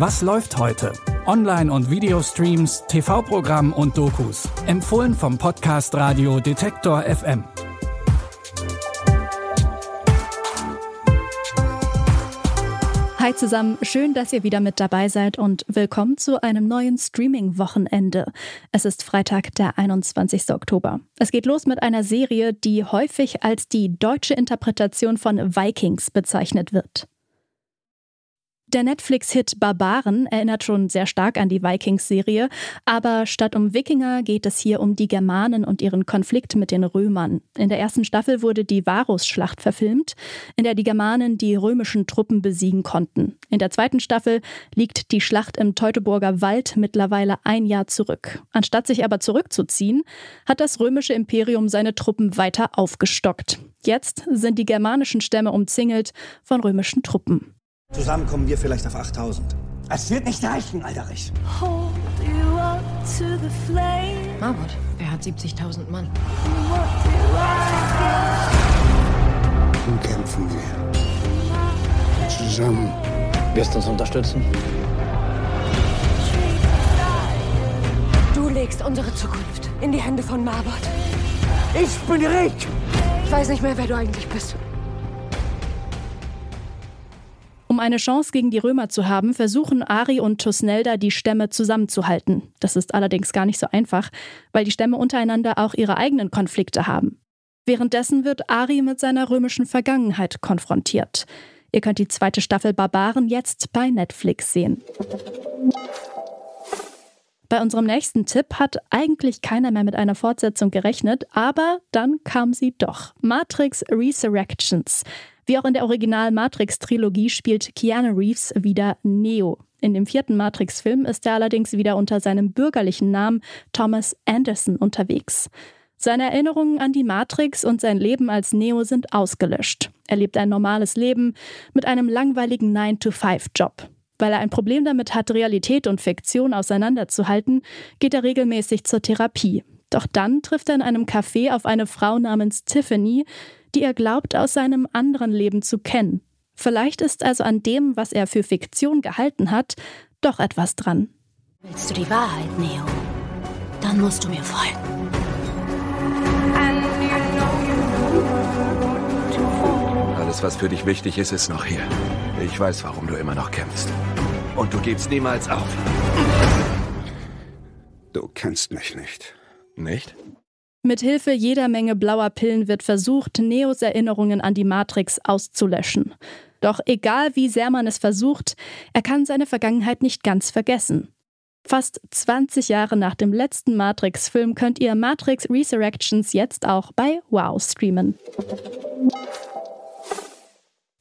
Was läuft heute? Online- und Videostreams, TV-Programm und Dokus. Empfohlen vom Podcast Radio Detektor FM. Hi zusammen, schön, dass ihr wieder mit dabei seid und willkommen zu einem neuen Streaming-Wochenende. Es ist Freitag, der 21. Oktober. Es geht los mit einer Serie, die häufig als die deutsche Interpretation von Vikings bezeichnet wird. Der Netflix-Hit Barbaren erinnert schon sehr stark an die Vikings-Serie, aber statt um Wikinger geht es hier um die Germanen und ihren Konflikt mit den Römern. In der ersten Staffel wurde die Varusschlacht verfilmt, in der die Germanen die römischen Truppen besiegen konnten. In der zweiten Staffel liegt die Schlacht im Teutoburger Wald mittlerweile ein Jahr zurück. Anstatt sich aber zurückzuziehen, hat das römische Imperium seine Truppen weiter aufgestockt. Jetzt sind die germanischen Stämme umzingelt von römischen Truppen. Zusammen kommen wir vielleicht auf 8000. Es wird nicht reichen, Alderich. Marmut, er hat 70.000 Mann. Nun kämpfen wir. Zusammen. Wirst du uns unterstützen? Du legst unsere Zukunft in die Hände von Marbot. Ich bin Rick! Ich weiß nicht mehr, wer du eigentlich bist. Um eine Chance gegen die Römer zu haben, versuchen Ari und Tusnelda die Stämme zusammenzuhalten. Das ist allerdings gar nicht so einfach, weil die Stämme untereinander auch ihre eigenen Konflikte haben. Währenddessen wird Ari mit seiner römischen Vergangenheit konfrontiert. Ihr könnt die zweite Staffel Barbaren jetzt bei Netflix sehen. Bei unserem nächsten Tipp hat eigentlich keiner mehr mit einer Fortsetzung gerechnet, aber dann kam sie doch. Matrix Resurrections. Wie auch in der Original Matrix-Trilogie spielt Keanu Reeves wieder Neo. In dem vierten Matrix-Film ist er allerdings wieder unter seinem bürgerlichen Namen Thomas Anderson unterwegs. Seine Erinnerungen an die Matrix und sein Leben als Neo sind ausgelöscht. Er lebt ein normales Leben mit einem langweiligen 9-to-5-Job. Weil er ein Problem damit hat, Realität und Fiktion auseinanderzuhalten, geht er regelmäßig zur Therapie. Doch dann trifft er in einem Café auf eine Frau namens Tiffany, die er glaubt aus seinem anderen Leben zu kennen. Vielleicht ist also an dem, was er für Fiktion gehalten hat, doch etwas dran. Willst du die Wahrheit, Neo? Dann musst du mir folgen. Alles, was für dich wichtig ist, ist noch hier. Ich weiß, warum du immer noch kämpfst. Und du gibst niemals auf. Du kennst mich nicht. Nicht? Mit Hilfe jeder Menge blauer Pillen wird versucht, Neos Erinnerungen an die Matrix auszulöschen. Doch egal wie sehr man es versucht, er kann seine Vergangenheit nicht ganz vergessen. Fast 20 Jahre nach dem letzten Matrix-Film könnt ihr Matrix Resurrections jetzt auch bei Wow streamen.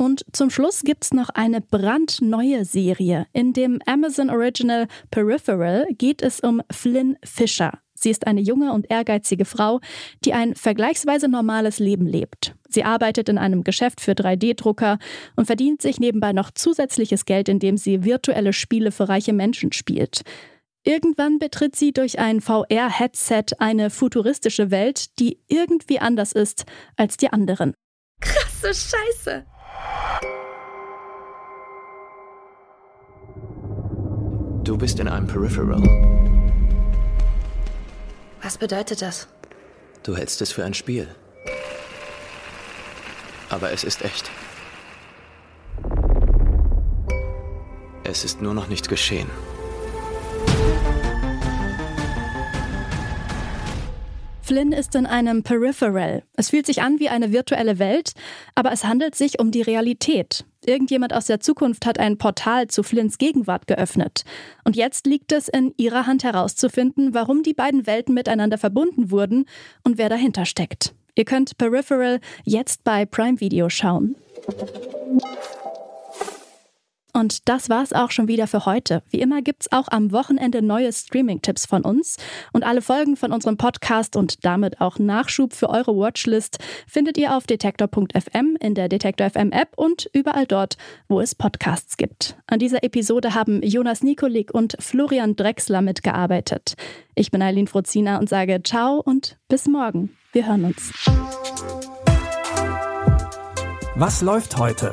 Und zum Schluss gibt's noch eine brandneue Serie. In dem Amazon Original Peripheral geht es um Flynn Fisher. Sie ist eine junge und ehrgeizige Frau, die ein vergleichsweise normales Leben lebt. Sie arbeitet in einem Geschäft für 3D-Drucker und verdient sich nebenbei noch zusätzliches Geld, indem sie virtuelle Spiele für reiche Menschen spielt. Irgendwann betritt sie durch ein VR-Headset eine futuristische Welt, die irgendwie anders ist als die anderen. Krasse Scheiße! Du bist in einem Peripheral. Was bedeutet das? Du hältst es für ein Spiel. Aber es ist echt. Es ist nur noch nicht geschehen. Flynn ist in einem Peripheral. Es fühlt sich an wie eine virtuelle Welt, aber es handelt sich um die Realität. Irgendjemand aus der Zukunft hat ein Portal zu Flynns Gegenwart geöffnet. Und jetzt liegt es in ihrer Hand herauszufinden, warum die beiden Welten miteinander verbunden wurden und wer dahinter steckt. Ihr könnt Peripheral jetzt bei Prime Video schauen. Und das war's auch schon wieder für heute. Wie immer gibt's auch am Wochenende neue Streaming-Tipps von uns. Und alle Folgen von unserem Podcast und damit auch Nachschub für eure Watchlist findet ihr auf detektor.fm, in der Detektor FM App und überall dort, wo es Podcasts gibt. An dieser Episode haben Jonas Nikolik und Florian Drexler mitgearbeitet. Ich bin Eileen Frozina und sage Ciao und bis morgen. Wir hören uns. Was läuft heute?